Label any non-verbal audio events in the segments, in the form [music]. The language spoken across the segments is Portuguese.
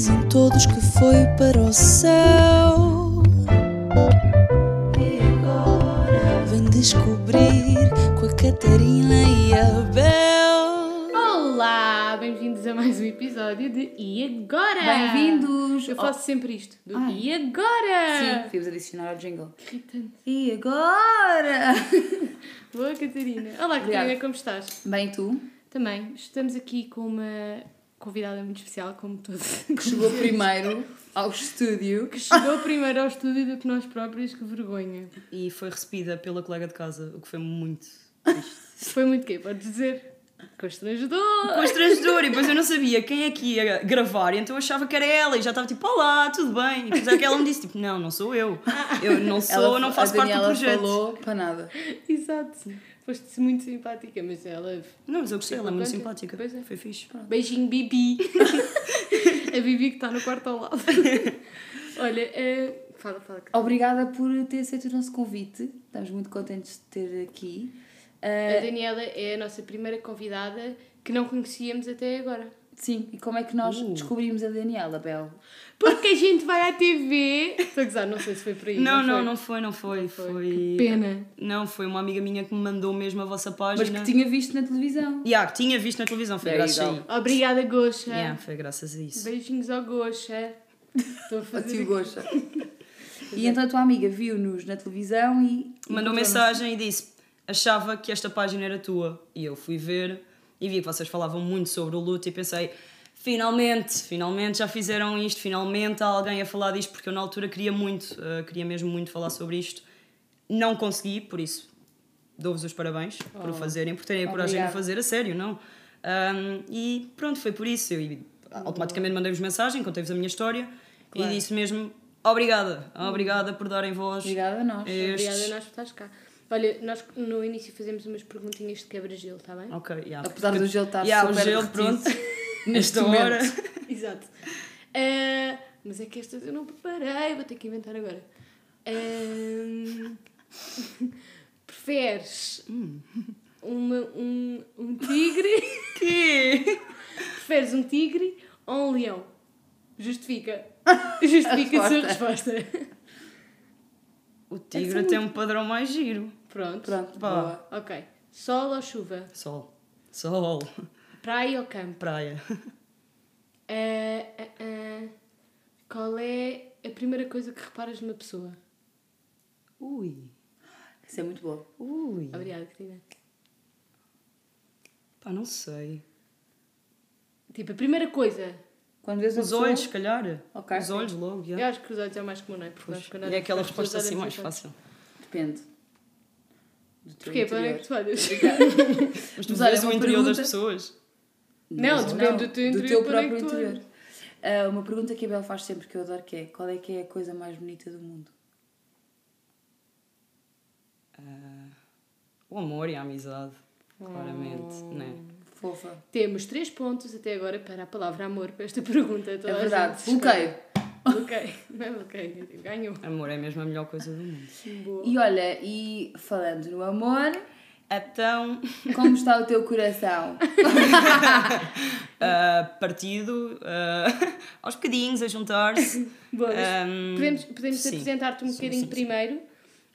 Dizem todos que foi para o céu. E agora vem descobrir com a Catarina e a Bel. Olá, bem-vindos a mais um episódio de E Agora? Bem-vindos! Eu faço sempre isto, do Ai. E Agora? Sim, devíamos adicionar ao jingle. Irritante. E agora? [laughs] Boa, Catarina. Olá, Catarina, como estás? Bem, tu? Também, estamos aqui com uma convidada muito especial, como todos. Que chegou primeiro ao estúdio. Que chegou primeiro ao estúdio do que nós próprios, que vergonha. e foi recebida pela colega de casa, o que foi muito Foi muito quê? Podes dizer? Constrangedor! constrangedor. E depois eu não sabia quem é que ia gravar, então eu achava que era ela e já estava tipo, olá, tudo bem? E depois é que ela me disse, tipo, não, não sou eu. Eu não sou, Ela- não faço a parte do projeto. falou para nada. Exato. Foste muito simpática, mas ela. Não, mas eu gostei, ela é muito Ficou simpática. Pois é. Foi fixe. Beijinho, Bibi. [laughs] a Bibi que está no quarto ao lado. [laughs] Olha, eh, fala, fala. Obrigada por ter aceito o nosso convite. Estamos muito contentes de ter aqui. A Ah, Daniela é a nossa primeira convidada que não conhecíamos até agora. sim, e como é que nós Uh. descobrimos a Daniela, Bel? Porque a gente vai à TV. Estou a gozar, não sei se foi por aí. Não, não, foi? não foi, não foi. foi. Foi. Que pena. Não, foi uma amiga minha que me mandou mesmo a vossa Mas página. que tinha visto na televisão. Yeah, que tinha visto na televisão, foi There you graças a go. isso. Obrigada, Gosha. Yeah, foi graças a isso. Beijinhos ao Gosha. Estou a A fazer. tio Goxa. E então a tua amiga viu-nos na televisão e. Mandou encontrou-nos. mensagem e disse: achava que esta página era tua. E eu fui ver e vi que vocês falavam muito sobre o luto e pensei: finalmente, finalmente já fizeram isto, finalmente há alguém a falar disto, porque eu na altura queria muito, eh, queria mesmo muito falar sobre isto. Não consegui, por isso dou-vos os parabéns por o fazerem, por terem a coragem de o Obrigada. fazer a sério, não? Ahm, e pronto, foi por isso. Eu automaticamente mandei-vos mensagem, contei-vos a minha história Claro. e disse mesmo: obrigada, obrigada por darem voz. Obrigada a nós. estes- Obrigada a nós por estás cá. Olha, nós no início fazemos umas perguntinhas de quebra-gelo, está bem? Ok, yeah. Apesar do gelo estar Yeah, super o gelo, pronto. [laughs] neste Esta hora. [laughs] Exato. Ah, mas é que estas eu não preparei, vou ter que inventar agora. Ahm, [laughs] preferes uma, um, um tigre? Que? Preferes um tigre ou um leão? Justifica. Justifica a, sua resposta. O tigre tem um padrão mais giro. Pronto. Pronto, Pá. boa. Ok. Sol ou chuva? Sol. Sol. Praia ou campo? Praia. Ah, ah, ah. Qual é a primeira coisa que reparas numa pessoa? Ui. Isso é muito boa. Ui. Obrigada, Cristina. Pá, não sei. Tipo, a primeira coisa. Quando vês Os pessoa- olhos, se calhar. Ok. Os olhos logo, Eu yeah. acho que os olhos é mais comum, não é? Porque E é aquela resposta assim mais fácil. Depende. Do teu Porquê? Para onde é que tu olhas? Mas tu vês o interior das pergunta- pessoas. Não, Mas depende do teu interior, Do teu é próprio tu interior. Ah, uma pergunta que a Bel faz sempre que eu adoro que é qual é que é a coisa mais bonita do mundo? O amor e a amizade. Claramente, né? Fofa. Temos três pontos até agora para a palavra amor para esta [laughs] pergunta. Toda É verdade. Bloqueio. Bloqueio. Não é bloqueio. Ganhou. Amor é mesmo a melhor coisa do mundo. Boa. E olha, e falando no amor, Então, como está o teu [laughs] coração? ah, partido, ah, [laughs] aos bocadinhos, a juntar-se. Mas Ahm, podemos podemos apresentar-te um Sim, bocadinho sim, sim.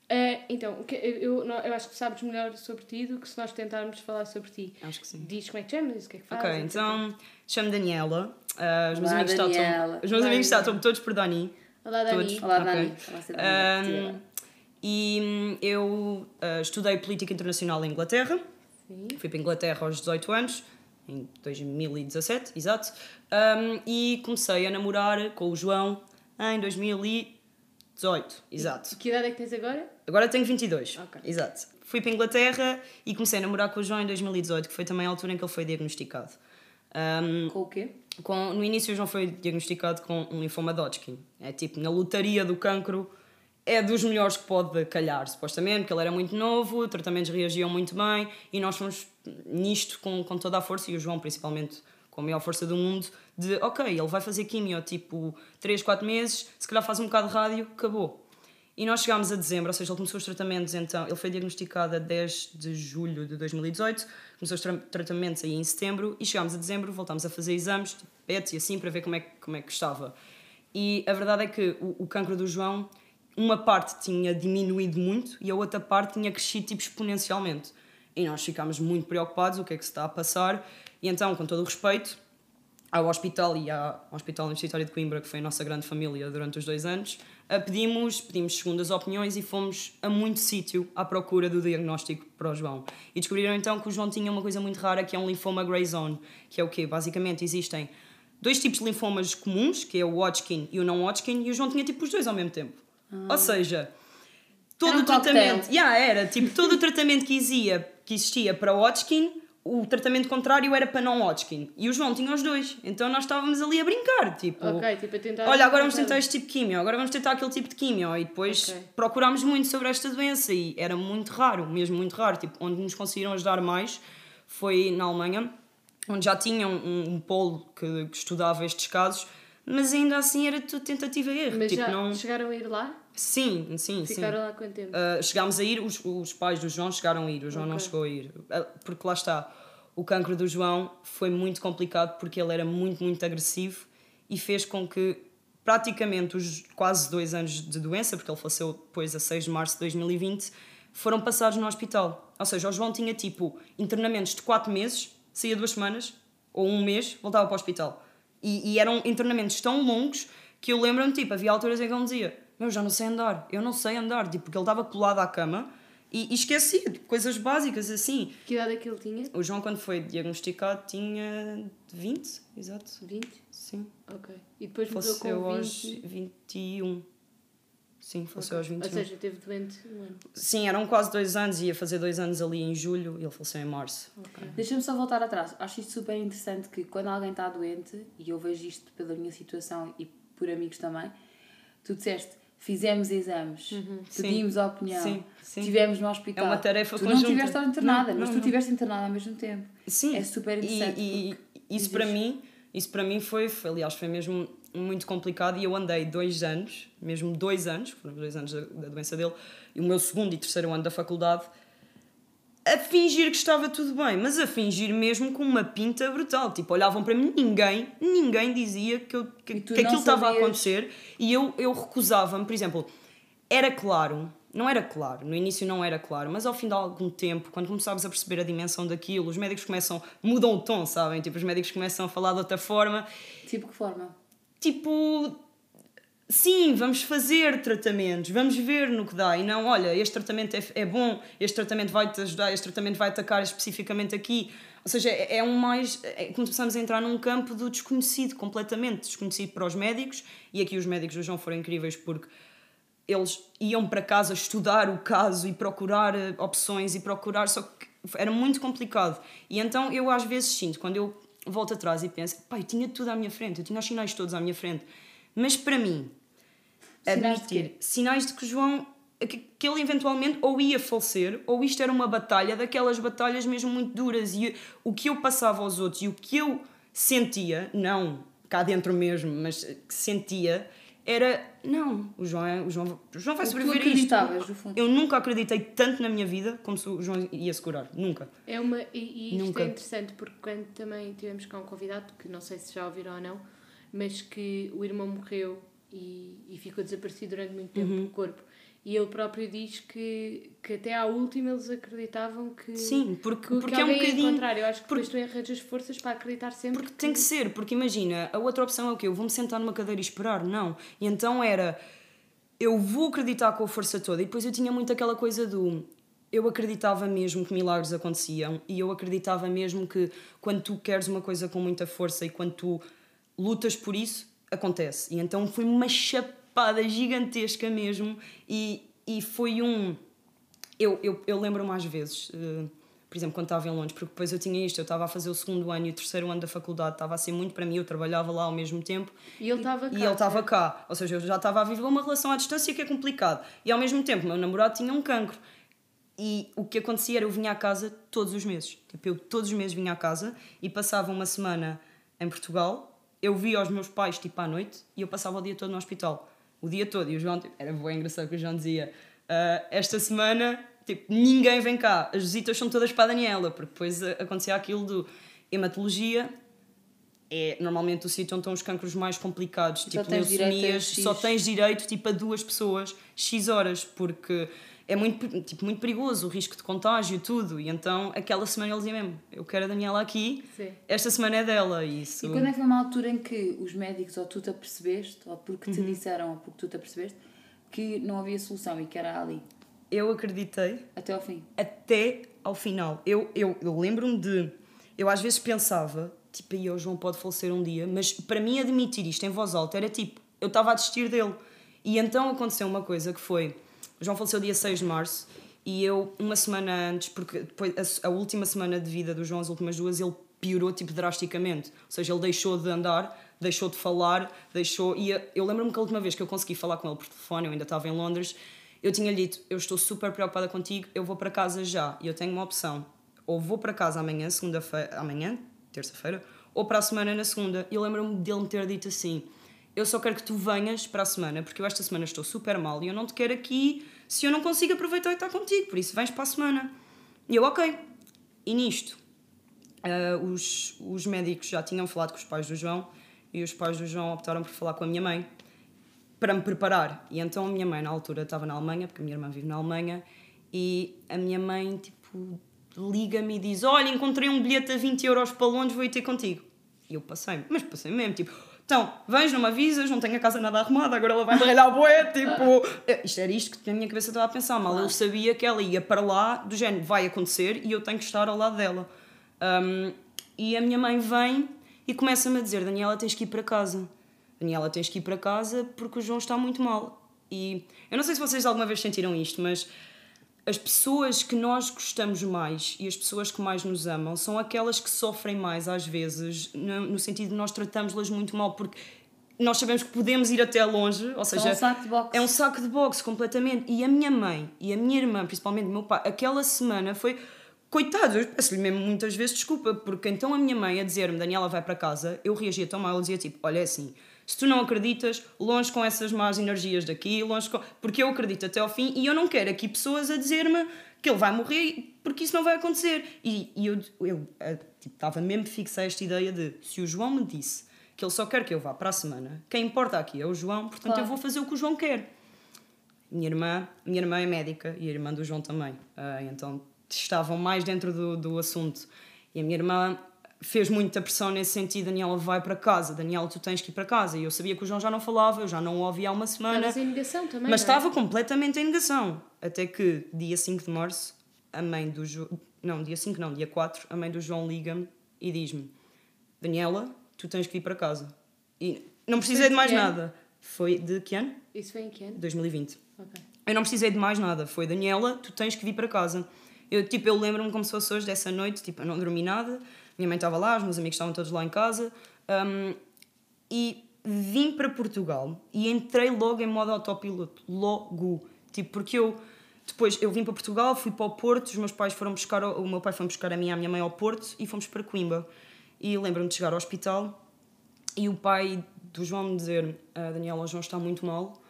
Ah, então, eu, eu acho que sabes melhor sobre ti do que se nós tentarmos falar sobre ti. Acho que sim. Diz como é que chamas, o que é que fazes. Ok, etc. então chamo Daniela. Ah, os meus Olá, amigos Daniela. tratam. Os meus Olá, amigos tratam todos por Dani. Olá, Dani. Todos. Olá. Dani. Olá, Dani. Ahm, e hum, eu ah, estudei Política Internacional em Inglaterra. Sim. Fui para a Inglaterra aos 18 anos, em 2017, exato. Ahm, e comecei a namorar com o João em 2018, exato. Que idade é que tens agora? Agora tenho 22, Ok. exato. Fui para a Inglaterra e comecei a namorar com o João em 2018, que foi também a altura em que ele foi diagnosticado. Ahm, Com o quê? com- no início o João foi diagnosticado com um linfoma de Hodgkin. É tipo, na lotaria do cancro, é dos melhores que pode calhar, supostamente, porque ele era muito novo, os tratamentos reagiam muito bem e nós fomos nisto com, com toda a força, e o João principalmente com a maior força do mundo, de ok, ele vai fazer quimio tipo 3, 4 meses, se calhar faz um bocado de rádio, acabou. E nós chegámos a dezembro, ou seja, ele começou os tratamentos então, ele foi diagnosticado a 10 de julho de 2018, começou os tra tratamentos aí em setembro e chegámos a dezembro, voltámos a fazer exames, tipo, PET e assim, para ver como é, como é que estava. E a verdade é que o, o cancro do João, uma parte tinha diminuído muito e a outra parte tinha crescido tipo exponencialmente. E nós ficámos muito preocupados, o que é que se está a passar. E então, com todo o respeito, ao hospital e ao Hospital Universitário de Coimbra, que foi a nossa grande família durante os dois anos, pedimos, pedimos segundas opiniões e fomos a muito sítio à procura do diagnóstico para o João. E descobriram então que o João tinha uma coisa muito rara que é um linfoma grey zone, que é o quê? Basicamente existem dois tipos de linfomas comuns, que é o Hodgkin e o não Hodgkin, e o João tinha tipo os dois ao mesmo tempo. Ou seja, todo um o tratamento, cocktail. Yeah, era, tipo, todo o tratamento que existia, que existia para o Hodgkin, o tratamento contrário era para não Hodgkin. E o João tinha os dois. Então nós estávamos ali a brincar, tipo, Ok, tipo a tentar. olha, agora vamos tentar este tipo de quimio, agora vamos tentar aquele tipo de quimio. E depois Ok. procurámos muito sobre esta doença e era muito raro, mesmo muito raro. Tipo, onde nos conseguiram ajudar mais foi na Alemanha, onde já tinham um, um polo que, que estudava estes casos, mas ainda assim era tudo tentativa e erro. Mas tipo, já não... chegaram a ir lá? Sim, sim, sim. Ficaram lá quanto tempo? Uh, chegámos a ir, os, os pais do João chegaram a ir, o João não Ok. chegou a ir. Uh, Porque lá está, o cancro do João foi muito complicado porque ele era muito, muito agressivo e fez com que praticamente os quase dois anos de doença, porque ele faleceu depois a 6 de março de 2020, foram passados no hospital. Ou seja, o João tinha tipo internamentos de 4 meses, saía duas semanas, ou um mês, voltava para o hospital. E, e eram internamentos tão longos que eu lembro-me, tipo, havia alturas em que ele dizia: Eu já não sei andar, eu não sei andar, tipo, porque ele estava colado à cama e, e esquecia de coisas básicas assim. Que idade é que ele tinha? O João, quando foi diagnosticado, tinha 20, exato, 20? sim. Ok. E depois morreu Faleceu com 20. aos 21. Sim, faleceu aos 21. Ou seja, teve doente um ano. Sim, eram quase dois anos, ia fazer dois anos ali em julho e ele faleceu em março. Ok. Deixa-me só voltar atrás. Acho isto super interessante que quando alguém está doente, e eu vejo isto pela minha situação e por amigos também, tu disseste, fizemos exames, pedimos a opinião, Sim, sim. estivemos no hospital. É uma tarefa tu conjunta. não estiveste internada, Não, mas não, tu estiveste internada ao mesmo tempo. Sim. É super E- interessante. E, porque isso para mim, isso para mim foi, foi, aliás, foi mesmo muito complicado e eu andei dois anos, mesmo dois anos, foram dois anos da, da doença dele, e o meu segundo e terceiro ano da faculdade, a fingir que estava tudo bem, mas a fingir mesmo com uma pinta brutal. Tipo, olhavam para mim, ninguém, ninguém dizia que, eu, que, que aquilo estava a acontecer e eu, eu recusava-me, por exemplo, era claro, não era claro, no início não era claro, mas ao fim de algum tempo, quando começámos a perceber a dimensão daquilo, os médicos começam, mudam o tom, sabem? Tipo, os médicos começam a falar de outra forma, Tipo que forma? tipo, sim, vamos fazer tratamentos, vamos ver no que dá, e não, olha, este tratamento é, é bom, este tratamento vai-te ajudar, este tratamento vai atacar especificamente aqui. Ou seja, é, é um mais. É, começamos a entrar num campo do desconhecido, completamente desconhecido para os médicos, e aqui os médicos do João foram incríveis porque eles iam para casa estudar o caso e procurar eh, opções e procurar, só que era muito complicado. E então eu às vezes sinto, quando eu volto atrás e penso, pá, eu tinha tudo à minha frente, eu tinha os sinais todos à minha frente. Mas para mim, Sinais de admitir sinais de que o João que, que ele eventualmente ou ia falecer ou isto era uma batalha daquelas batalhas mesmo muito duras e o que eu passava aos outros e o que eu sentia não cá dentro mesmo mas que sentia era não o João é, o João o João vai O sobreviver a isto acreditavas, no fundo. eu nunca acreditei tanto na minha vida como se o João ia se curar nunca É uma, e, e isto Nunca. é interessante porque quando também tivemos cá um convidado, que não sei se já ouviram ou não, mas que o irmão morreu e, e ficou desaparecido durante muito tempo Uhum. do corpo. E ele próprio diz que, que até à última eles acreditavam que, Sim, porque- que, porque que é um bocadinho- encontrar. Eu acho que depois tu arranjas forças para acreditar sempre Porque tem que ser, porque imagina, a outra opção é o quê? Eu vou-me sentar numa cadeira e esperar? Não. E então era, eu vou acreditar com a força toda. E depois eu tinha muito aquela coisa do. Eu acreditava mesmo que milagres aconteciam e eu acreditava mesmo que quando tu queres uma coisa com muita força e quando tu lutas por isso, acontece. E então foi uma chapada gigantesca mesmo e, e foi um. Eu, eu, eu lembro-me às vezes, eh, por exemplo, quando estava em Londres, porque depois eu tinha isto, eu estava a fazer o segundo ano e o terceiro ano da faculdade, estava a ser muito para mim, eu trabalhava lá ao mesmo tempo. E ele estava cá, E ele estava certo? cá, ou seja, eu já estava a viver uma relação à distância que é complicado. E ao mesmo tempo, meu namorado tinha um cancro. E o que acontecia era eu vinha à casa todos os meses. Tipo, eu todos os meses vinha à casa e passava uma semana em Portugal. Eu via os meus pais tipo à noite e eu passava o dia todo no hospital. o dia todo. E o João, tipo, era bem engraçado que o João dizia: "Ah, esta semana, tipo, ninguém vem cá, as visitas são todas para a Daniela, porque depois acontecia aquilo do hematologia. É normalmente o sítio onde estão os cancros mais complicados, tipo direito a leucemias, só tens direito tipo, a duas pessoas X horas, porque é muito, tipo, muito perigoso o risco de contágio, tudo. E então aquela semana ele dizia mesmo: Eu quero a Daniela aqui, Sim. esta semana é dela. E isso. E quando é que foi uma altura em que os médicos, ou tu te apercebeste, ou porque te disseram, ou porque tu te apercebeste, que não havia solução e que era ali, Eu acreditei até ao fim? até ao final. Eu, eu, eu lembro-me de. Eu às vezes pensava, tipo, aí o João pode falecer um dia, mas para mim admitir isto em voz alta era tipo, eu estava a desistir dele. E então aconteceu uma coisa que foi: o João faleceu dia 6 de março e eu, uma semana antes, porque depois a, a última semana de vida do João, as últimas duas, ele piorou tipo drasticamente. Ou seja, ele deixou de andar, deixou de falar, deixou. E eu lembro-me que a última vez que eu consegui falar com ele por telefone, eu ainda estava em Londres, eu tinha lhe dito: Eu estou super preocupada contigo, eu vou para casa já. E eu tenho uma opção: ou vou para casa amanhã, segunda-feira, amanhã, terça-feira, ou para a semana na segunda. E eu lembro-me dele me ter dito assim: Eu só quero que tu venhas para a semana, porque eu esta semana estou super mal e eu não te quero aqui se eu não consigo aproveitar e estar contigo, por isso vens para a semana. E eu, ok. E nisto, ah, os, os médicos já tinham falado com os pais do João e os pais do João optaram por falar com a minha mãe para me preparar. E então a minha mãe, na altura, estava na Alemanha, porque a minha irmã vive na Alemanha, e a minha mãe, tipo, liga-me e diz: Olha, encontrei um bilhete a 20 euros para Londres, vou ir ter contigo. E eu passei-me, mas passei mesmo, tipo, então, vens, não me avisas, não tenho a casa nada arrumada, agora ela vai me ralhar bué, tipo... Isto era isto que na minha cabeça estava a pensar, mal eu sabia que ela ia para lá, do género, vai acontecer e eu tenho que estar ao lado dela. Um, e a minha mãe vem e começa-me a dizer, Daniela, tens que ir para casa. Daniela, tens que ir para casa porque o João está muito mal. E eu não sei se vocês alguma vez sentiram isto, mas as pessoas que nós gostamos mais e as pessoas que mais nos amam são aquelas que sofrem mais às vezes, no, no sentido de nós tratamos-las muito mal, porque nós sabemos que podemos ir até longe, ou seja, um saco de boxe. é um saco de boxe completamente. E a minha mãe e a minha irmã, principalmente o meu pai, aquela semana foi. Coitado, eu peço-lhe mesmo muitas vezes desculpa, porque então a minha mãe a dizer-me Daniela vai para casa, eu reagia tão mal, eu dizia tipo: Olha, é assim, se tu não acreditas, longe com essas más energias daqui, longe com. Porque eu acredito até ao fim e eu não quero aqui pessoas a dizer-me que ele vai morrer, porque isso não vai acontecer. E, e eu, eu eh, tipo, estava mesmo fixa a esta ideia de se o João me disse que ele só quer que eu vá para a semana, quem importa aqui é o João, portanto Claro. eu vou fazer o que o João quer. Minha irmã, minha irmã é médica e a irmã do João também. Ah, então estavam mais dentro do, do assunto. E a minha irmã fez muita pressão nesse sentido: Daniela, vai para casa, Daniela, tu tens que ir para casa. E eu sabia que o João já não falava, eu já não o ouvia há uma semana. Estavas em negação também. Mas não é? estava completamente em negação. Até que, dia 5 de março, a mãe do João. Não, dia 5 não, dia 4, a mãe do João liga-me e diz-me: Daniela, tu tens que ir para casa. E não precisei de mais que nada. Foi de que ano? Isso foi em que ano? 2020. Ok. Eu não precisei de mais nada. Foi Daniela, tu tens que vir para casa. Eu, tipo, eu lembro-me como se fosse hoje dessa noite, tipo, eu não dormi nada. Minha mãe estava lá, os meus amigos estavam todos lá em casa. Um, e vim para Portugal e entrei logo em modo autopiloto. Logo. Tipo, porque eu... Depois eu vim para Portugal, fui para o Porto, os meus pais foram buscar... O meu pai foi buscar a e a minha mãe ao Porto e fomos para Coimbra. E lembro-me de chegar ao hospital e o pai do João me dizer: "Ah, Daniela, o João está muito mal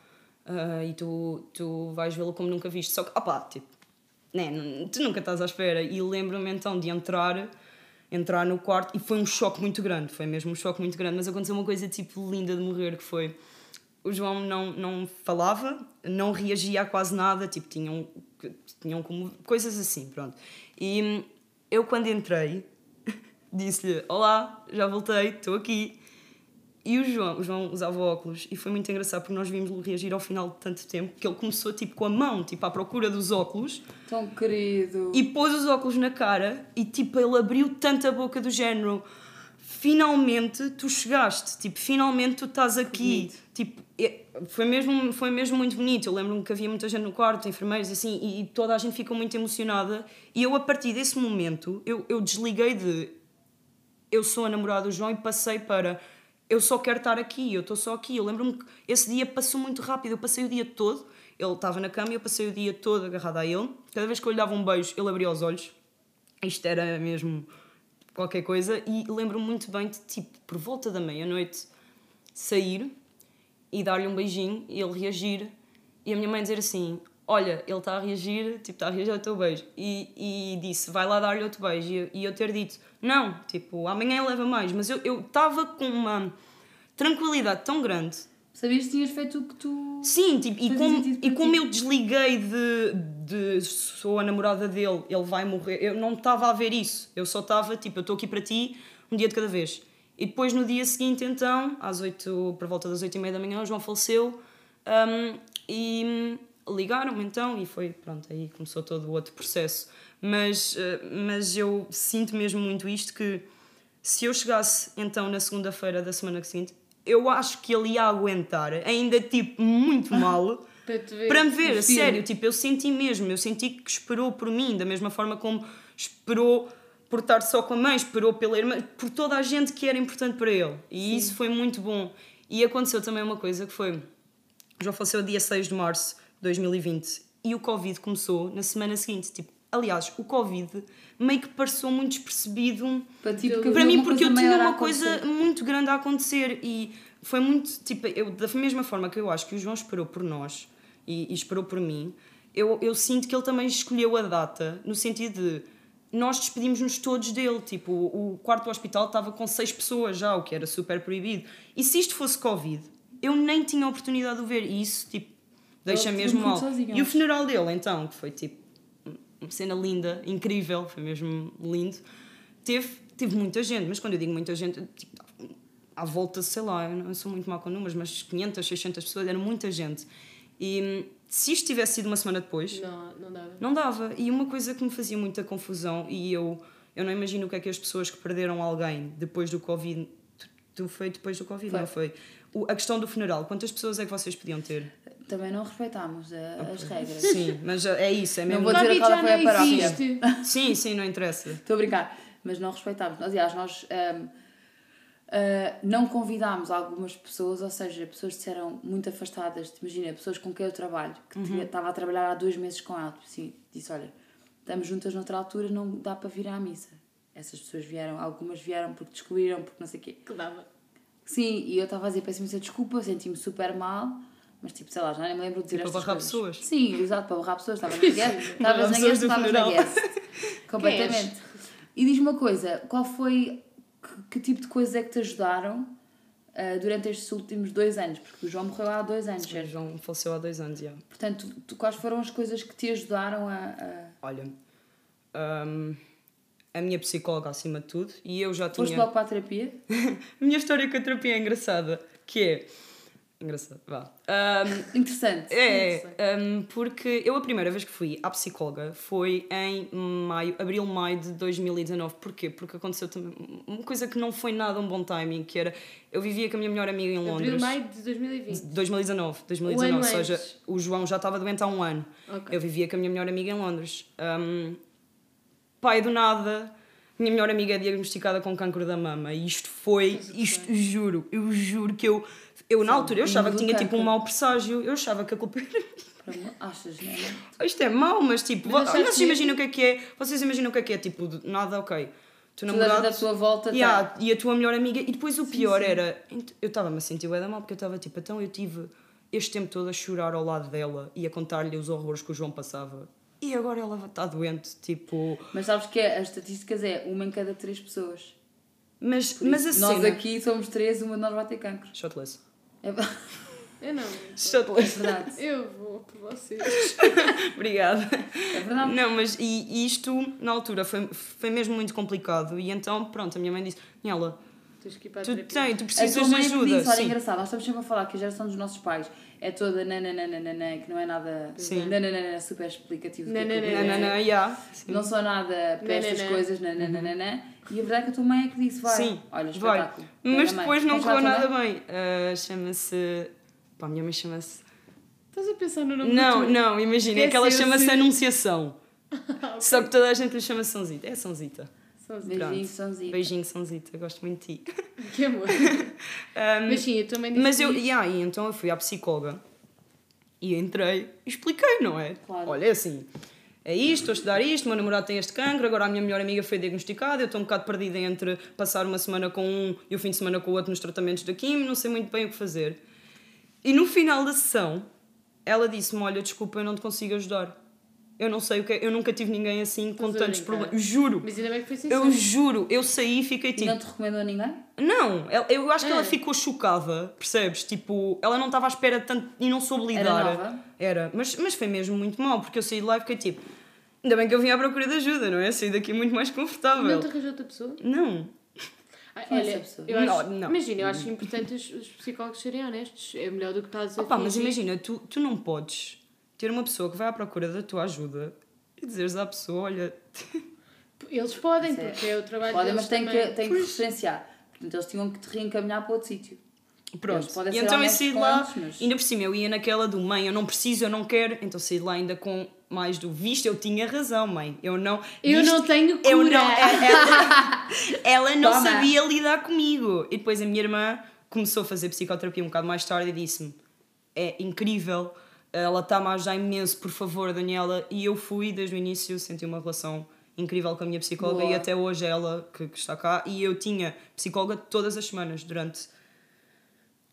ah, e tu, tu vais vê-lo como nunca viste. Só que, opá, tipo, né, tu nunca estás à espera. E lembro-me então de entrar, entrar no quarto e foi um choque muito grande. Foi mesmo um choque muito grande. Mas aconteceu uma coisa tipo linda de morrer que foi. O João não, não falava, não reagia a quase nada, tipo, tinham, tinham como coisas assim, pronto. E eu, quando entrei, [laughs] disse-lhe: Olá, já voltei, estou aqui. E o João, o João usava óculos e foi muito engraçado porque nós vimos-lo reagir ao final de tanto tempo que ele começou tipo com a mão, tipo à procura dos óculos Tão querido. e pôs os óculos na cara e tipo ele abriu tanto a boca do género finalmente tu chegaste, tipo finalmente tu estás aqui. bonito. Tipo, é- foi mesmo, foi mesmo muito bonito. Eu lembro-me que havia muita gente no quarto, enfermeiros assim, e, e toda a gente ficou muito emocionada. E eu, a partir desse momento, eu, eu desliguei de eu sou a namorada do João e passei para eu só quero estar aqui, eu estou só aqui. Eu lembro-me que esse dia passou muito rápido, eu passei o dia todo, ele estava na cama e eu passei o dia todo agarrada a ele. Cada vez que eu lhe dava um beijo, ele abria os olhos. Isto era mesmo qualquer coisa. E lembro-me muito bem de, tipo, por volta da meia-noite, sair e dar-lhe um beijinho e ele reagir e a minha mãe dizer assim: Olha, ele está a reagir, tipo, está a reagir ao teu beijo. E, e disse: Vai lá dar-lhe outro beijo. E, e eu ter dito: Não, tipo, amanhã ele leva mais. Mas eu estava com uma tranquilidade tão grande Sabias que tinhas feito o que tu. Sim, tipo, e, como, e como eu desliguei de, de sou a namorada dele, ele vai morrer, eu não estava a ver isso. Eu só estava tipo, eu estou aqui para ti, um dia de cada vez. E depois no dia seguinte, então, às 8, por volta das 8 e meia da manhã, o João faleceu hum, e ligaram-me então e foi, pronto, aí começou todo o outro processo. Mas, eh, mas eu sinto mesmo muito isto que se eu chegasse então na segunda-feira da semana seguinte, eu acho que ele ia aguentar, ainda tipo muito [laughs] mal, Para te ver. para me ver, a sério. Tipo, eu senti mesmo, eu senti que esperou por mim, da mesma forma como esperou por estar só com a mãe, esperou pela irmã, por toda a gente que era importante para ele. E isso foi muito bom. E aconteceu também uma coisa que foi. Já faleceu dia 6 de março de 2020 e o Covid começou na semana seguinte. Tipo, aliás, o Covid meio que passou muito despercebido. Para ti, porque para mim, porque eu tinha uma coisa muito grande a acontecer e foi muito, tipo, eu, da mesma forma que eu acho que o João esperou por nós e, e esperou por mim, eu, eu sinto que ele também escolheu a data no sentido de nós despedimos-nos todos dele, tipo, o, o quarto do hospital estava com seis pessoas já, o que era super proibido. E se isto fosse Covid, eu nem tinha a oportunidade de o ver. E isso, tipo, deixa Ele mesmo mal. sozinho, E o funeral dele, então, que foi tipo uma cena linda, incrível, foi mesmo lindo. Teve, teve muita gente, mas quando eu digo muita gente, tipo, à volta, sei lá, eu não sou muito má com números, mas 500, 600 pessoas, era muita gente. E se isto tivesse sido uma semana depois, Não, não dava. não dava. E uma coisa que me fazia muita confusão, e eu, eu não imagino o que é que as pessoas que perderam alguém depois do Covid. Tu, tu foi depois do Covid, Foi. não foi? O, a questão do funeral, quantas pessoas é que vocês podiam ter? Também não respeitámos a- as regras. Sim, mas é isso, é Não mesmo. vou O dizer Covid qual já foi a não paróquia. [laughs] Sim, sim, não interessa. Estou a brincar, mas não respeitámos. Aliás, nós ahm, ah, não convidámos algumas pessoas, ou seja, pessoas que disseram muito afastadas, imagina, pessoas com quem eu trabalho, que tinha- estava a trabalhar há dois meses com ela, assim, disse: Olha, estamos juntas noutra altura, não dá para vir à missa. Essas pessoas vieram, algumas vieram porque descobriram, porque não sei o quê. Que dava. Sim, e eu estava a dizer, peço imensa desculpa, senti-me super mal, mas tipo, sei lá, já nem me lembro de dizer Tipo, estas barrar coisas. pessoas. Sim, exato, para barrar pessoas, estava na guest, [laughs] estavas na guest, estavas na guest. Completamente. E diz-me uma coisa, qual foi, que, que tipo de coisas é que te ajudaram ah, durante estes últimos dois anos? Porque o João morreu há dois anos, O? João faleceu há dois anos, já. Portanto, tu- quais foram as coisas que te ajudaram a... a... Olha, hum, a minha psicóloga acima de tudo, e eu já Foste tinha... logo para a terapia? [laughs] A minha história com a terapia é engraçada, que é... Engraçado, vá. Hum, [laughs] Interessante. É, um, porque eu a primeira vez que fui à psicóloga foi em maio, abril, maio de 2019. Porquê? Porque aconteceu também uma coisa que não foi nada um bom timing, que era eu vivia com a minha melhor amiga em Londres. Abril, maio de 2020. 2019, Um 2019, ano ou seja, o João já estava doente há um ano. Ok. Eu vivia com a minha melhor amiga em Londres. Um, pai do nada, minha melhor amiga é diagnosticada com cancro da mama. E isto foi, isto juro, eu juro que eu, eu na Sim, altura, eu achava que tinha tipo um mau presságio, eu achava que a culpa era Achas, não é? isto é mau, mas tipo, Mas vocês imaginam o que é que é? Vocês imaginam o que é que é? Tipo, nada, ok. Tu namorado. à tua volta tá. Yeah, e a tua melhor amiga. E depois o pior era. Eu estava-me a sentir da mal porque eu estava tipo, então eu tive este tempo todo a chorar ao lado dela e a contar-lhe os horrores que o João passava. E agora ela está doente, tipo. Mas sabes que é, as estatísticas é uma em cada três pessoas. Mas, Por mas a isso, nós cena. aqui somos três, uma de nós vai ter cancro. Shotless. É, Eu não. é Shotless. verdade. Eu vou por vocês. [laughs] Obrigada. É verdade. Não, mas e, e isto, na altura, foi, foi mesmo muito complicado. E então, pronto, a minha mãe disse: Nela, Tens que ir para a tu terapia. tens, tu A precisas tua de mãe é que ajuda. disse, olha, Sim. engraçado, nós estamos sempre a falar que a geração dos nossos pais é toda nananana, que não é nada Sim. nananana, super explicativo. é Nananana. bebê Não, não, é. não, yeah. Sim. Não são nada para estas coisas, nananana. E a verdade é que a tua mãe é que disse, vai, Sim, olha, vai. espetáculo. Mas depois não correu nada bem. Ah, chama-se. Pá, a minha mãe chama-se. Estás a pensar no nome Não, não, imagina, é que ela chama-se Anunciação. [laughs] Só que toda a gente lhe chama Sãozita. É Sãozita. Beijinho. Sãozita. Beijinho, Sãozita, gosto muito de ti. Que amor. [laughs] Um, Mas sim, eu também disse Mas eu, isso. e aí, então eu fui à psicóloga e entrei e expliquei, não é? Claro. Olha, é assim, é isto, estou a estudar isto, o meu namorado tem este cancro, agora a minha melhor amiga foi diagnosticada, eu estou um bocado perdida entre passar uma semana com um e o fim de semana com o outro nos tratamentos da quimio, não sei muito bem o que fazer. E no final da sessão, ela disse-me: Olha, desculpa, eu não te consigo ajudar. Eu não sei o que é. Eu nunca tive ninguém assim com Estás tantos problemas. Juro. Mas ainda bem que foi sincero. Eu juro. Eu saí e fiquei E tipo. não te recomendou a ninguém? Não, ela- eu acho que ela É. ficou chocada, percebes? Tipo, ela não estava à espera de tanto e não soube Era lidar. nova? Era, mas, mas foi mesmo muito mal, porque eu saí de lá e fiquei tipo, ainda bem que eu vim à procura de ajuda, não é? Saí daqui muito mais confortável. Não te arranjou outra pessoa? Não. Ah, Quem é olha, eu acho, Não, não. imagina, eu acho importante os, os psicólogos serem honestos. É melhor do que estás a Opa, mas fingir. imagina, tu, tu não podes ter uma pessoa que vai à procura da tua ajuda e dizeres à pessoa, olha, [laughs] Eles podem, é- porque é o trabalho Podem, deles mas têm que, têm que referenciar. Portanto, eles tinham que te reencaminhar para outro sítio. Pronto. E então eu saí de lá, mas- ainda por cima eu ia naquela do mãe, eu não preciso, eu não quero, então saí de lá ainda com mais do visto, eu tinha razão, mãe. Eu não. Eu visto- não tenho cura. Eu não, ela, [laughs] ela não Toma. sabia lidar comigo. E depois a minha irmã começou a fazer psicoterapia um bocado mais tarde e disse-me: É incrível, ela está-me a ajudar imenso, por favor, Daniela. E eu fui desde o início, senti uma relação incrível com a minha psicóloga Boa. e até hoje é ela que, que está cá. E eu tinha psicóloga todas as semanas durante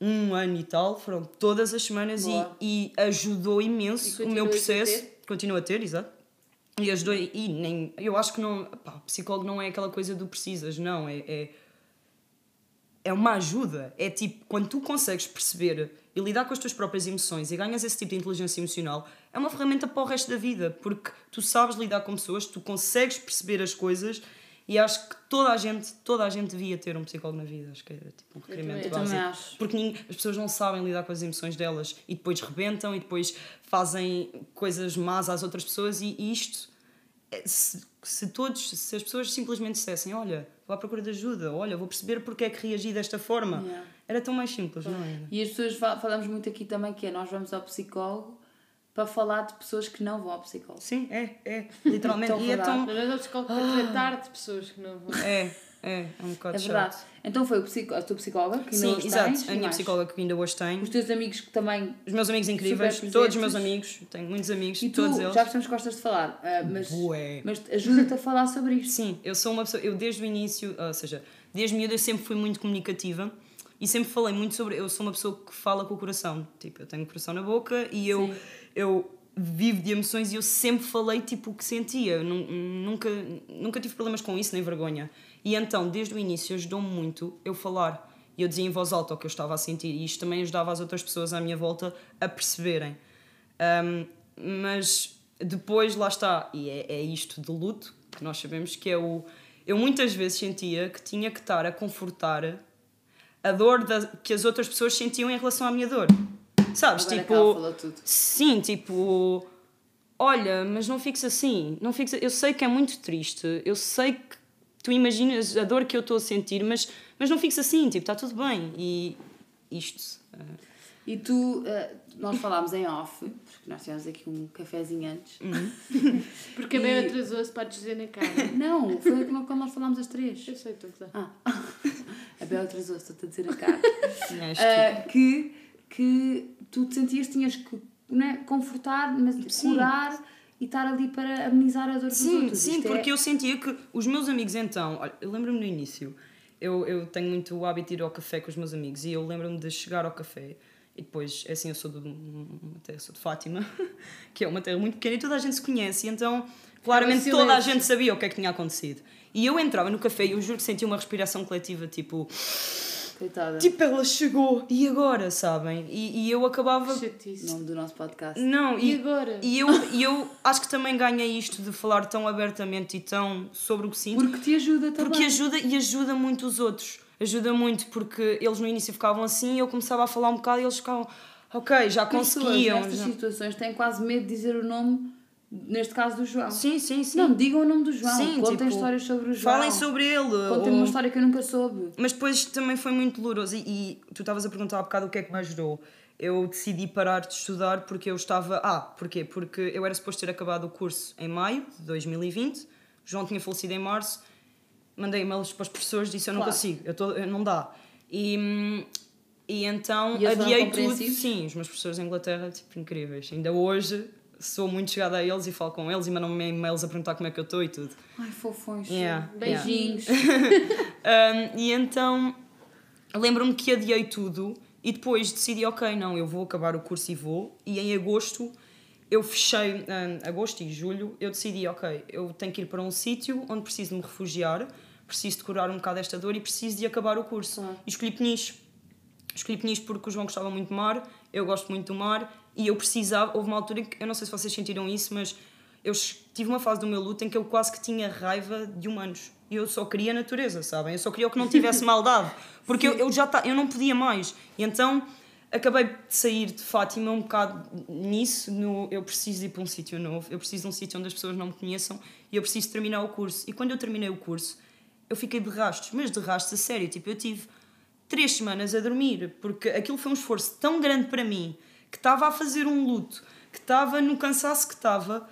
um ano e tal, foram todas as semanas e, e ajudou E imenso o continuas meu processo. Continua a ter, exato. E ajudou, e nem, eu acho que não, pá, psicólogo não é aquela coisa do precisas, não, é, é, é uma ajuda. É tipo, quando tu consegues perceber e lidar com as tuas próprias emoções e ganhas esse tipo de inteligência emocional, é uma ferramenta para o resto da vida, porque tu sabes lidar com pessoas, tu consegues perceber as coisas e acho que toda a gente, toda a gente devia ter um psicólogo na vida, acho que é tipo um requerimento Eu básico. também acho. Porque ninguém- as pessoas não sabem lidar com as emoções delas e depois rebentam e depois fazem coisas más às outras pessoas e, e isto é, se, se todos, se as pessoas simplesmente dissessem olha, vou à procura de ajuda, olha, vou perceber porque é que reagi desta forma Yeah. Era tão mais simples, não é? E as pessoas fa- falamos muito aqui também que é nós vamos ao psicólogo para falar de pessoas que não vão ao psicólogo. Sim, é, é, literalmente. [laughs] Então, e é tão. Não é o psicólogo para tratar de pessoas que não vão. É, é, é um bocado É verdade. chato. Então foi o psico- a tua psicóloga que ainda Sim, hoje exato. tens, a minha mais? psicóloga que ainda hoje tenho. Os teus amigos que também. Os meus amigos incríveis, todos os meus amigos, tenho muitos amigos, E tu todos eles. já percebemos que gostas de falar, ah, mas, Bué. mas ajuda-te a falar sobre isto. Sim, eu sou uma pessoa, eu desde o início, ou seja, desde miúda eu sempre fui muito comunicativa e sempre falei muito sobre, eu sou uma pessoa que fala com o coração, tipo, eu tenho o coração na boca e eu, Sim. eu vivo de emoções e eu sempre falei tipo o que sentia, nunca, nunca tive problemas com isso, nem vergonha. E então, desde o início, ajudou-me muito eu falar e eu dizia em voz alta o que eu estava a sentir e isto também ajudava as outras pessoas à minha volta a perceberem. Um, mas depois, lá está, e é, é isto de luto, que nós sabemos que é o. Eu muitas vezes sentia que tinha que estar a confortar a dor da, que as outras pessoas sentiam em relação à minha dor. Sabes? Agora tipo. que ela falou tudo. Sim, tipo. Olha, mas não fiques assim. Não fiques, eu sei que é muito triste. Eu sei que tu imaginas a dor que eu estou a sentir, mas, mas não fiques assim. Tipo, está tudo bem. E isto. eh, E tu, ah, nós falámos em off, porque nós tivemos aqui um cafezinho antes. [laughs] Porque a E- Bela atrasou-se para dizer na cara. Não, foi como quando nós falámos as três. Eu sei, estou a gozar. Ah, [laughs] a Bela atrasou-se, estou-te a dizer a cara. [laughs] é Ah, que, que tu te sentias que tinhas que né, confortar, mas Sim. curar e estar ali para amenizar a dor dos Sim, outros. sim, Isto é- porque eu sentia que os meus amigos então, olha, eu lembro-me no início, eu, eu tenho muito o hábito de ir ao café com os meus amigos e eu lembro-me de chegar ao café e depois, é assim, eu sou de terra, sou de Fátima, [laughs] que é uma terra muito pequena e toda a gente se conhece, e então claramente toda a gente sabia o que é que tinha acontecido. E eu entrava no café e eu juro que sentia uma respiração coletiva, tipo, Coitada. tipo, ela chegou, e agora, sabem? E, e eu acabava Chatice. nome do nosso podcast. não, E e, agora? E eu, e eu acho que também ganhei isto de falar tão abertamente e tão sobre o que sinto. Porque te ajuda também. Porque ajuda e ajuda muito os outros. Ajuda muito porque eles no início ficavam assim e eu começava a falar um bocado e eles ficavam, ok, já As pessoas conseguiam. nestas já- situações têm quase medo de dizer o nome, neste caso do João. Sim, sim, sim. Não, digam o nome do João. Sim, Contem tipo, histórias sobre o João. Falem sobre ele. Contem-me ou- uma história que eu nunca soube. Mas depois também foi muito doloroso. E, e tu estavas a perguntar há bocado o que é que me ajudou. Eu decidi parar de estudar porque eu estava. Ah, porquê? Porque eu era suposto ter acabado o curso em maio de 2020. O João tinha falecido em março. Mandei e-mails para os professores disse: Eu não Claro. consigo, eu tô, eu não dá. E, e então E adiei tudo. Sim, os meus professores em Inglaterra, tipo, incríveis. Ainda hoje sou muito chegada a eles e falo com eles e mandam-me e-mails a perguntar como é que eu estou e tudo. Ai, fofões. Yeah, Beijinhos. [laughs] Um, e então lembro-me que adiei tudo E depois decidi, ok, não, eu vou acabar o curso e vou. E em agosto eu fechei, hum, agosto e julho, eu decidi, ok, eu tenho que ir para um sítio onde preciso me refugiar, preciso de curar um bocado esta dor e preciso de acabar o curso. Claro. E escolhi Peniche. Escolhi Peniche porque o João gostava muito do mar, eu gosto muito do mar e eu precisava. Houve uma altura em que, eu não sei se vocês sentiram isso, mas eu tive uma fase do meu luto em que eu quase que tinha raiva de humanos. E eu só queria natureza, sabem? Eu só queria o que não tivesse [laughs] maldade. Porque eu, eu já tá, eu não podia mais. E então acabei de sair de Fátima um bocado nisso, no eu preciso ir para um sítio novo, eu preciso de um sítio onde as pessoas não me conheçam e eu preciso terminar o curso. E quando eu terminei o curso, eu fiquei de rastos, mas de rastos a sério, tipo, eu tive três semanas a dormir, porque aquilo foi um esforço tão grande para mim, que estava a fazer um luto, que estava no cansaço que estava,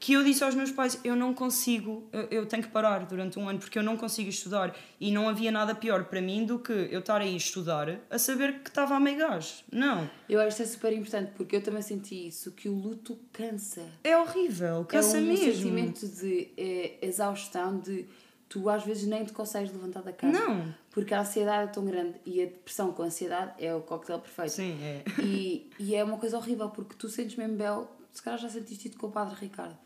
que eu disse aos meus pais: eu não consigo, eu, eu tenho que parar durante um ano porque eu não consigo estudar. E não havia nada pior para mim do que eu estar aí a estudar a saber que estava a meio gás. Não. Eu acho que isso é super importante porque eu também senti isso, que o luto cansa. É horrível, cansa é um mesmo. sentimento de eh, exaustão, de tu às vezes nem te consegues levantar da cama. Não. Porque a ansiedade é tão grande e a depressão com a ansiedade é o coquetel perfeito. Sim, é. E, e é uma coisa horrível porque tu sentes mesmo belo, se calhar já sentiste isto com o Padre Ricardo,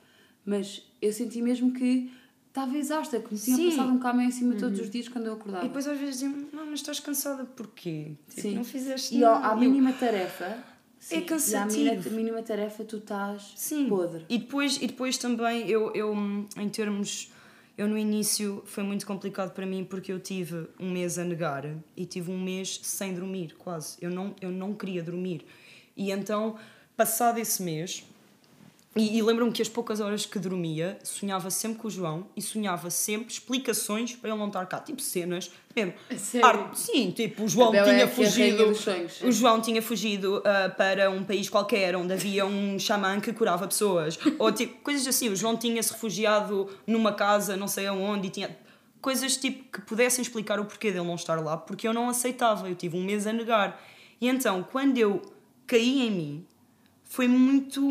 mas eu senti mesmo que estava exausta, que me tinha Sim. passado um caminho em cima todos os dias quando eu acordava. E depois às vezes dizem não, mas estás cansada porquê? Tipo, Sim. não fizeste E à Eu- mínima tarefa. sim, É E à cansativo. mínima, mínima tarefa tu estás Sim. podre. E depois, e depois também eu, eu, em termos. Eu no início foi muito complicado para mim porque eu tive um mês a negar e tive um mês sem dormir, quase. Eu não, eu não queria dormir. E então, passado esse mês, e, e lembro-me que as poucas horas que dormia, sonhava sempre com o João e sonhava sempre explicações para ele não estar cá. Tipo cenas, mesmo. Sim, tipo, o João tinha é fugido. O João tinha fugido ah, para um país qualquer onde havia um xamã que curava pessoas. Ou tipo, coisas assim. O João tinha-se refugiado numa casa, não sei aonde, e tinha. Coisas tipo que pudessem explicar o porquê dele não estar lá, porque eu não aceitava. Eu tive um mês a negar. E então, quando eu caí em mim, foi muito.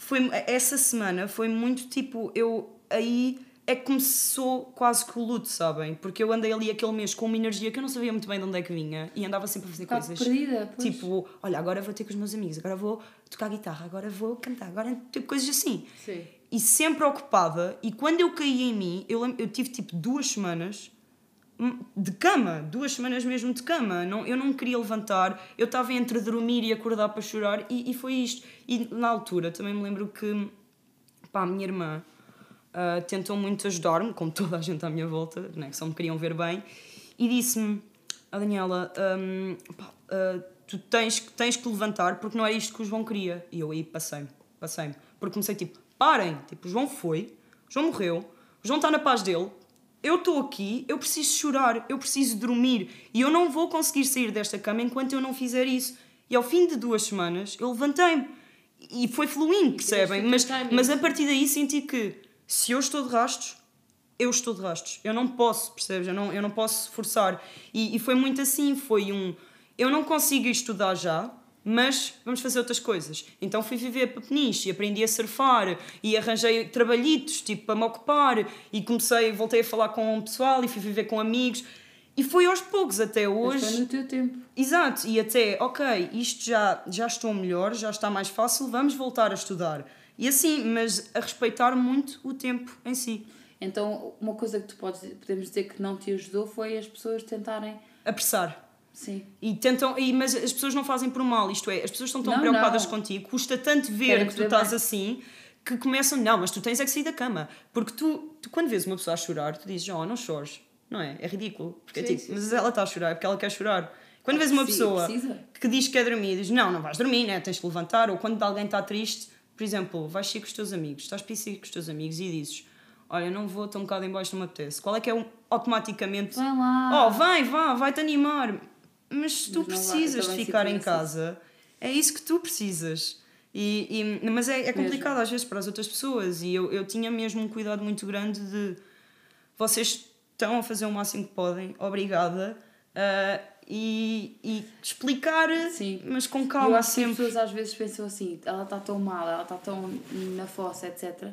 Foi, essa semana foi muito tipo. Eu aí é que começou quase que o luto, sabem? Porque eu andei ali aquele mês com uma energia que eu não sabia muito bem de onde é que vinha e andava sempre a fazer bocado coisas. perdida, pois. Tipo, olha, agora vou ter com os meus amigos, agora vou tocar guitarra, agora vou cantar, agora tipo coisas assim. Sim. E sempre ocupada. E quando eu caí em mim, eu, eu tive tipo duas semanas hum, de cama, duas semanas mesmo de cama. Não, eu não queria levantar, eu estava entre dormir e acordar para chorar, e, e foi isto. E na altura também me lembro que pá, a minha irmã ah, tentou muito ajudar-me, como toda a gente à minha volta, né, que só me queriam ver bem, e disse-me: a Daniela, hum, pá, ah, tu tens, tens que levantar porque não era isto que o João queria. E eu aí passei-me, passei-me. Porque comecei tipo: parem, tipo, o João foi, o João morreu, o João está na paz dele. Eu estou aqui, eu preciso chorar, eu preciso dormir e eu não vou conseguir sair desta cama enquanto eu não fizer isso. E ao fim de duas semanas eu levantei-me e foi fluindo, percebem? Mas, mas a partir daí senti que se eu estou de rastos, eu estou de rastos. Eu não posso, percebes? Eu não, eu não posso forçar. E, e foi muito assim, foi um... Eu não consigo estudar já, mas vamos fazer outras coisas. Então fui viver para Peniche e aprendi a surfar e arranjei trabalhitos, tipo, para me ocupar e comecei, voltei a falar com o pessoal e fui viver com amigos. E foi aos poucos até Mas hoje. foi no teu tempo. Exato, e até, ok, isto já, já estou melhor, já está mais fácil, vamos voltar a estudar. E assim, mas a respeitar muito o tempo em si. Então, uma coisa que tu podes, podemos dizer que não te ajudou foi as pessoas tentarem. Apressar. Sim. E tentam, e, mas as pessoas não fazem por mal, isto é, as pessoas estão tão Não, preocupadas não. contigo, custa tanto ver que tu estás bem. assim, que começam, não, mas tu tens é que sair da cama. Porque tu, tu quando vês uma pessoa a chorar, tu dizes, oh, não chores. Não é? É ridículo. Porque é Sim, tipo, sim, mas ela está a chorar é porque ela quer chorar. Quando vês uma pessoa precisa. que diz que quer dormir, diz, não, não vais dormir, né? tens de levantar. Ou quando alguém está triste, por exemplo, vais sair com os teus amigos, estás para sair com os teus amigos e dizes, olha, não vou, estou um bocado em baixo, não me apetece. Qual é que é o, automaticamente... Vai lá. Oh, vai, vá, vai-te animar. Mas tu Mas vai, precisas de ficar em casa, é isso que tu precisas. E, e- mas é, é complicado às vezes para as outras pessoas. E eu, eu tinha mesmo um cuidado muito grande de vocês estão a fazer o máximo que podem, obrigada. ah, e, e explicar, Sim. mas com eu calma acho que as sempre. pessoas às vezes pensam assim, ela está tão mal, ela está tão na fossa, etc.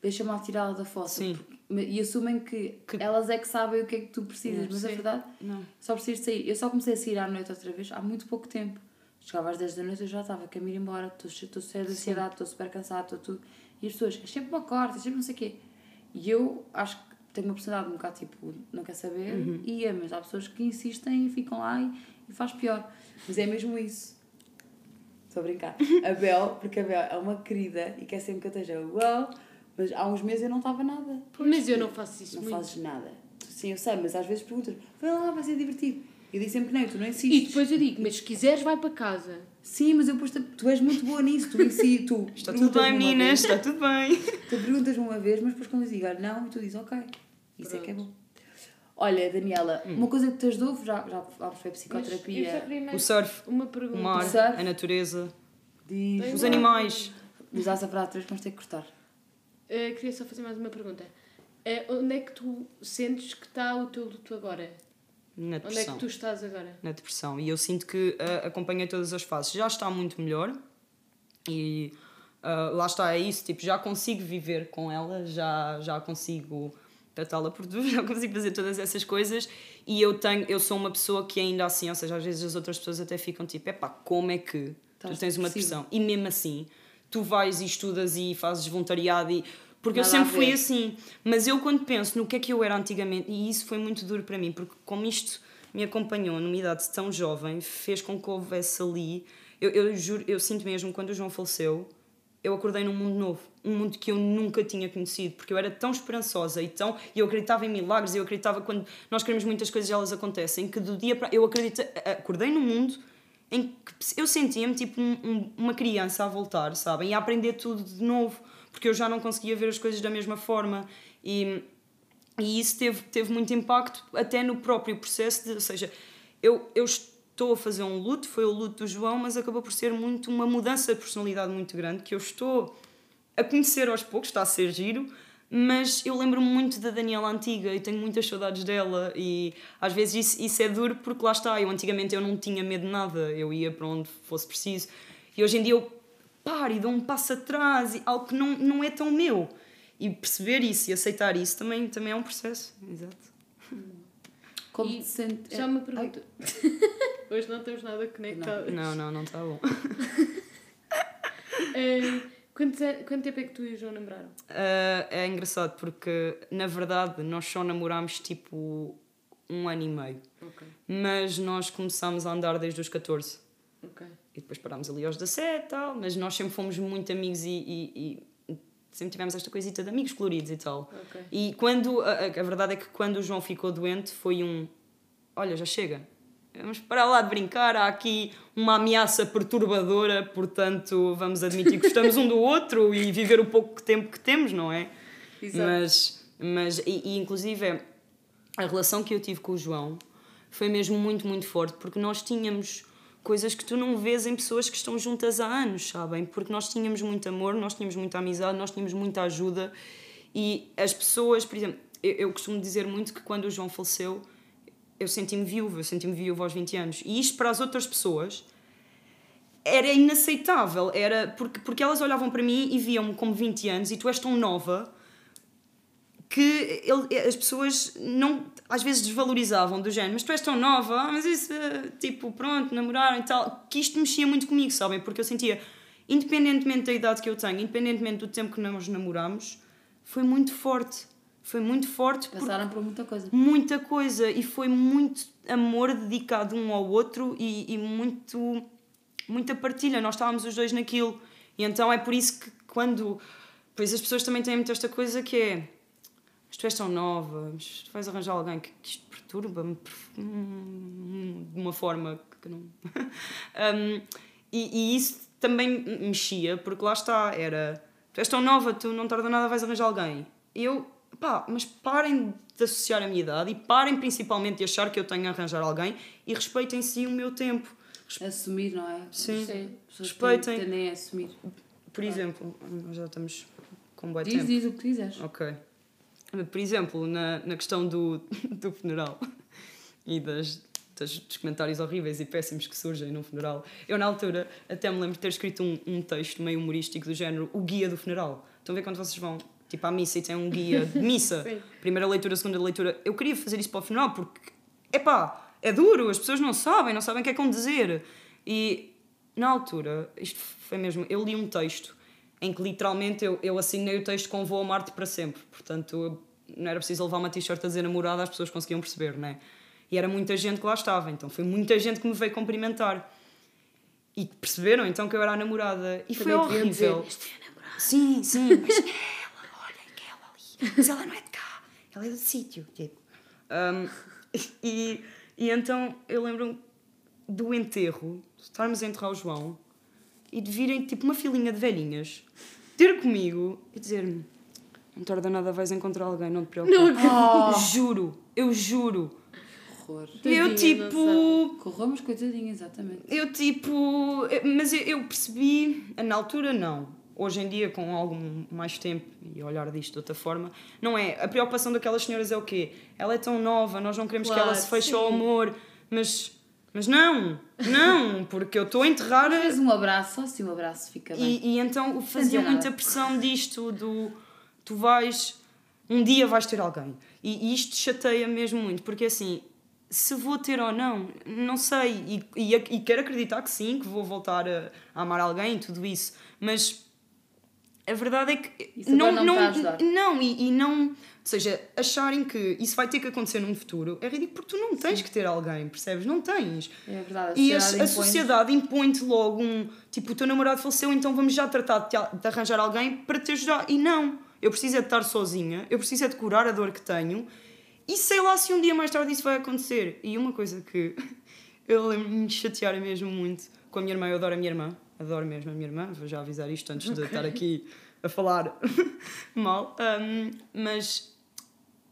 deixa-me tirá-la da. Porque- E assumem que, elas é que sabem o que é que tu precisas, mas a verdade Não. só precisas sair. Eu só comecei a sair à noite outra vez há muito pouco tempo. Chegava às 10 da noite eu já estava, quero ir embora, estou che- estou cheia de ansiedade, estou super cansada, estou tudo. E as pessoas, é sempre uma corta, é sempre não sei o quê. E eu acho que tenho uma personalidade um bocado tipo, não quer saber, Uhum. e é, mas há pessoas que insistem e ficam lá e, e faz pior. Mas é mesmo isso. Estou a brincar. [laughs] A Bel, porque a Bel é uma querida e quer sempre que eu esteja uau, mas há uns meses eu não estava nada. Mas eu não faço isso Não muito. fazes nada. Sim, eu sei, mas às vezes perguntas, vai lá, vai ser divertido. Eu digo sempre que não, e tu não E insistes. depois eu digo, mas se quiseres vai para casa. Sim, mas eu depois, te- tu és muito boa nisso, tu insistes, tu [laughs] Está tudo bem, meninas, está tudo bem. Tu perguntas-me uma vez, mas depois quando eu digo, olha, não, e tu dizes, ok, isso é que é bom. Olha, Daniela, Hum. uma coisa que te ajudou, já, já sobre Mas eu psicoterapia, O surf, uma pergunta. o mar, surf. a natureza, diz, os animais. usaste a frase três, vamos ter que cortar. Uh, queria só fazer mais uma pergunta. Uh, onde é que tu sentes que está o teu luto agora? Na Onde é que depressão. tu estás agora? na depressão. E eu sinto que ah, acompanhei todas as fases. Já está muito melhor e ah, lá está, é isso. Tipo, já consigo viver com ela, já, já consigo tratá-la por tudo, [laughs] já consigo fazer todas essas coisas. E eu, tenho, eu sou uma pessoa que ainda assim, ou seja, às vezes as outras pessoas até ficam tipo: epá, como é que tu tens uma depressão? E mesmo assim, tu vais e estudas e fazes voluntariado e. Porque eu sempre fui assim. Mas eu, quando penso no que é que eu era antigamente, e isso foi muito duro para mim, porque como isto me acompanhou numa idade tão jovem, fez com que houvesse ali. Eu, eu juro, eu sinto mesmo, quando o João faleceu, eu acordei num mundo novo. Um mundo que eu nunca tinha conhecido, porque eu era tão esperançosa e tão. E eu acreditava em milagres, eu acreditava quando nós queremos muitas coisas e elas acontecem, que do dia para. Eu acredito, acordei num mundo em que eu sentia-me tipo um- um- uma criança a voltar, sabem? E a aprender tudo de novo, porque eu já não conseguia ver as coisas da mesma forma. E, e isso teve, teve muito impacto até no próprio processo, de, ou seja, eu, eu estou a fazer um luto, foi o luto do João, mas acabou por ser muito uma mudança de personalidade muito grande que eu estou a conhecer aos poucos, está a ser giro, mas eu lembro-me muito da Daniela antiga e tenho muitas saudades dela e às vezes isso, isso é duro porque lá está, eu antigamente eu não tinha medo de nada, eu ia para onde fosse preciso e hoje em dia eu paro e dou um passo atrás, e algo que não, não é tão meu. E perceber isso e aceitar isso também, também é um processo. Exato. Como E te? Já uma pergunta. [laughs] Hoje não temos nada conectados. Não, não, não está bom. Uh, [laughs] quanto, quanto tempo é que tu e o João namoraram? Ah, é engraçado porque, na verdade, nós só namorámos tipo um ano e meio. Ok, Mas nós começámos a andar desde os 14. ok. E depois parámos ali aos 17 e tal. Mas nós sempre fomos muito amigos e, e- e sempre tivemos esta coisita de amigos coloridos e tal. Ok. E quando. A- a verdade é que quando o João ficou doente foi um. Olha, já chega. Vamos parar lá de brincar. Há aqui uma ameaça perturbadora, portanto, vamos admitir que gostamos um do outro e viver o pouco tempo que temos, não é? Exato. Mas, mas e, e inclusive, a relação que eu tive com o João foi mesmo muito, muito forte, porque nós tínhamos coisas que tu não vês em pessoas que estão juntas há anos, sabem? Porque nós tínhamos muito amor, nós tínhamos muita amizade, nós tínhamos muita ajuda e as pessoas, por exemplo, eu, eu costumo dizer muito que quando o João faleceu, eu senti-me viúva, eu senti-me viúva aos 20 anos. E isto para as outras pessoas era inaceitável, era porque, porque elas olhavam para mim e viam-me como 20 anos e tu és tão nova que ele, as pessoas não às vezes desvalorizavam do género, mas tu és tão nova, mas isso, tipo, pronto, namoraram e tal, que isto mexia muito comigo, sabem? Porque eu sentia, independentemente da idade que eu tenho, independentemente do tempo que nós namoramos, foi muito forte. Foi muito forte Passaram por muita coisa. muita coisa e foi muito amor dedicado um ao outro e, e muito muita partilha. Nós estávamos os dois naquilo. E então é por isso que quando pois as pessoas também têm muito esta coisa que é mas tu és tão nova mas tu vais arranjar alguém que, que isto perturba-me de uma forma que não [laughs] Um, e, e isso também me mexia porque lá está era tu és tão nova tu não tarda nada vais arranjar alguém. Eu pá, mas parem de associar a minha idade e parem principalmente de achar que eu tenho a arranjar alguém e respeitem sim o meu tempo. Assumir, não é? Sim. Sim. Respeitem. tendem- a assumir. Por exemplo, nós já estamos com bom Diz, tempo. diz o que quiseres. Ok. Por exemplo, na, na questão do, [laughs] do funeral e das, das- dos comentários horríveis e péssimos que surgem num funeral, eu na altura até me lembro de ter escrito um, um texto meio humorístico do género O Guia do Funeral. Estão a ver quando vocês vão tipo à missa e tem um guia [laughs] de missa, primeira leitura, segunda leitura. Eu queria fazer isso para o final porque, epá, é duro, as pessoas não sabem, não sabem o que é que vão dizer. E na altura, isto foi mesmo, eu li um texto em que literalmente eu, eu assinei o texto com vou amar-te para sempre. Portanto, não era preciso levar uma t-shirt a dizer namorada, as pessoas conseguiam perceber, né? E era muita gente que lá estava, então foi muita gente que me veio cumprimentar. E perceberam então que eu era a namorada. E foi Também deviam horrível. dizer, "Este é a namorada." Sim, sim. [laughs] Mas ela, olha aquela ali. Mas ela não é de cá. Ela é do sítio. Tipo. Um, [laughs] e, e então eu lembro do enterro, de estarmos a enterrar o João e de virem tipo uma filinha de velhinhas ter comigo e dizer-me: Não tarda nada, vais encontrar alguém, não te preocupes. Não acredito. Juro, eu juro. Horror. E eu Tadinha, tipo. Corramos, coitadinha, exatamente. Eu tipo. Mas eu, eu percebi, na altura não. Hoje em dia, com algum mais tempo e olhar disto de outra forma, não é. A preocupação daquelas senhoras é o quê? Ela é tão nova, nós não queremos que ela Claro, se feche sim. ao amor, mas. Mas não, não, porque eu estou a enterrar. Vezes um abraço, só assim um abraço fica bem. E, e então fazia muita pressão disto, do tu vais, um dia vais ter alguém. E, e isto chateia mesmo muito, porque assim, se vou ter ou não, não sei. E, e, e quero acreditar que sim, que vou voltar a, a amar alguém e tudo isso, mas a verdade é que Isso não a ajudar. não, e, e não, ou seja, acharem que isso vai ter que acontecer num futuro é ridículo porque tu não tens que ter alguém, percebes? Não tens. É verdade, E a, a sociedade impõe-te logo um tipo, o teu namorado faleceu, então vamos já tratar de, de arranjar alguém para te ajudar. E não, eu preciso é de estar sozinha, eu preciso é de curar a dor que tenho e sei lá se um dia mais tarde isso vai acontecer. E uma coisa que [laughs] eu lembro-me de chatear mesmo muito com a minha irmã, eu adoro a minha irmã, adoro mesmo a minha irmã, vou já avisar isto antes de estar aqui a falar [laughs] mal, Um, mas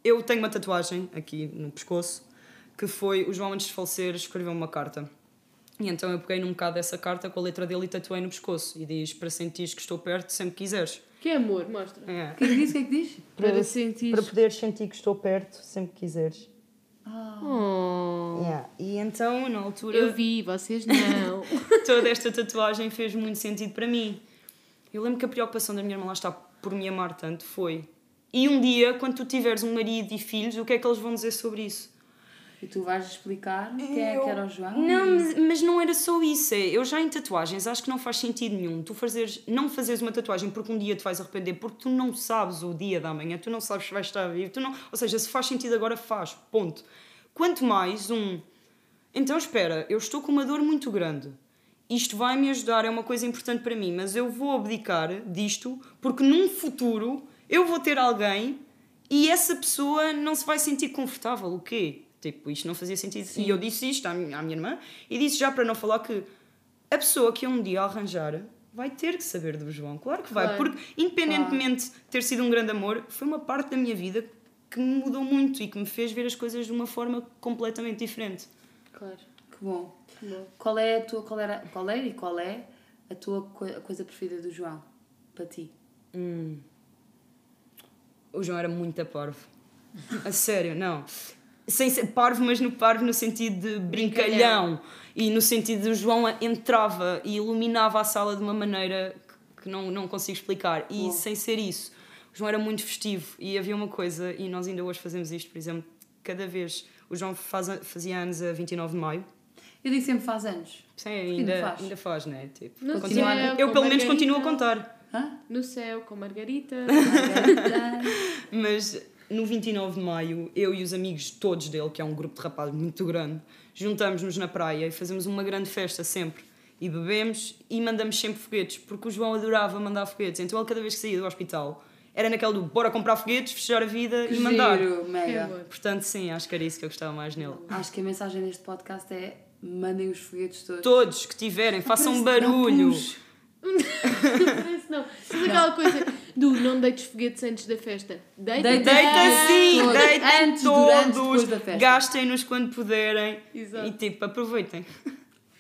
eu tenho uma tatuagem aqui no pescoço que foi o João antes de falecer escreveu uma carta e então eu peguei num bocado dessa carta com a letra dele e tatuei no pescoço e diz para sentires que estou perto sempre que quiseres Que é amor, mostra. é. O que é que diz? O que é que diz? Para sentir. para poderes sentir que estou perto sempre que quiseres Oh, Yeah. e então na altura eu vi, vocês não. [laughs] toda esta tatuagem fez muito sentido para mim. Eu lembro que a preocupação da minha irmã lá está por me amar tanto foi. E um dia, quando tu tiveres um marido e filhos, o que é que eles vão dizer sobre isso? E tu vais explicar quem é que era o João? Não, mas, mas não era só isso. é, Eu já em tatuagens acho que não faz sentido nenhum. Tu fazeres, não fazeres uma tatuagem porque um dia te vais arrepender, porque tu não sabes o dia da manhã, tu não sabes se vais estar vivo. Tu não, ou seja, se faz sentido agora, faz. Ponto. Quanto mais um. Então espera, eu estou com uma dor muito grande. Isto vai me ajudar, é uma coisa importante para mim, mas eu vou abdicar disto porque num futuro eu vou ter alguém e essa pessoa não se vai sentir confortável. O quê? Tipo, isto não fazia sentido. E eu disse isto à minha, à minha irmã e disse já para não falar que a pessoa que eu um dia arranjar vai ter que saber do João. Claro que vai, Claro. porque independentemente de ter sido um grande amor, foi uma parte da minha vida que me mudou muito e que me fez ver as coisas de uma forma completamente diferente. Claro. Que bom. que bom. Qual é a tua, qual era, qual era e qual é a tua a coisa preferida do João? Para ti? O João era muito parvo. A sério, não. Sem ser parvo, mas no parvo no sentido de brincalhão. E no sentido de o João entrava e iluminava a sala de uma maneira que- que não, não consigo explicar. E Bom. sem ser isso, o João era muito festivo. E havia uma coisa, e nós ainda hoje fazemos isto, por exemplo, cada vez. O João faz, fazia anos a 29 de maio. Eu digo sempre faz anos. Sim, ainda ainda, faz. ainda faz, não é? Tipo, No continua- céu, eu com pelo menos Margarita. continuo a contar. Hã? No céu, com Margarita. [laughs] Mas no 29 de maio, eu e os amigos todos dele, que é um grupo de rapazes muito grande, juntamos-nos na praia e fazemos uma grande festa sempre. E bebemos e mandamos sempre foguetes, porque o João adorava mandar foguetes. Então ele, cada vez que saía do hospital, era naquele do bora comprar foguetes, fechar a vida Que e mandar. giro, mega. Portanto, sim, acho que era isso que eu gostava mais nele. Acho que a mensagem deste podcast é mandem os foguetes todos. Todos que tiverem, façam um que barulho. Parece não. Mas [laughs] aquela coisa do não deites foguetes antes da festa. Deita. Deita- Deita sim, Todos. deitem Antes, durante, todos, da festa. gastem-nos quando puderem Exato. e tipo, aproveitem.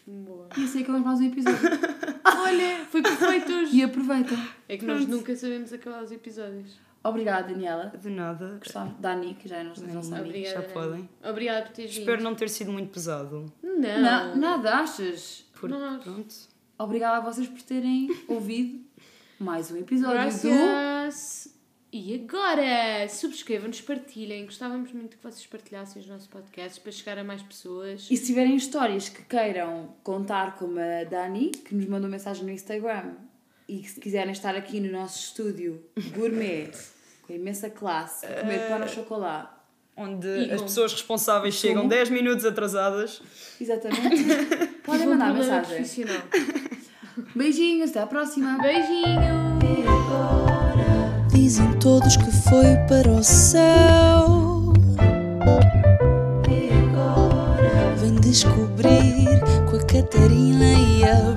Boa. E assim acabamos mais um episódio. [laughs] Olha, foi perfeito hoje. E aproveita. É que nós nunca sabemos acabar os episódios. Obrigada, Daniela. De nada. Gostava. Dani, que já é a nossa nossa amiga. Obrigada. já podem. Obrigada por teres Espero vindo. não ter sido muito pesado. Não. Na- nada, achas? Por, Nós. pronto. Obrigada a vocês por terem [laughs] ouvido mais um episódio do Gracias. E agora, subscrevam-nos, partilhem. Gostávamos muito que vocês partilhassem os nossos podcasts para chegar a mais pessoas. E se tiverem histórias que queiram contar, como a Dani, que nos mandou mensagem no Instagram, e que se quiserem estar aqui no nosso estúdio gourmet, com imensa classe, a comer pão no chocolate. Onde E as com- pessoas responsáveis chegam 10 minutos atrasadas. Exatamente. [laughs] Podem mandar mensagem. profissional. Beijinhos, até à próxima. Beijinho! Dizem todos que foi para o céu. Vem descobrir com a Catarina e a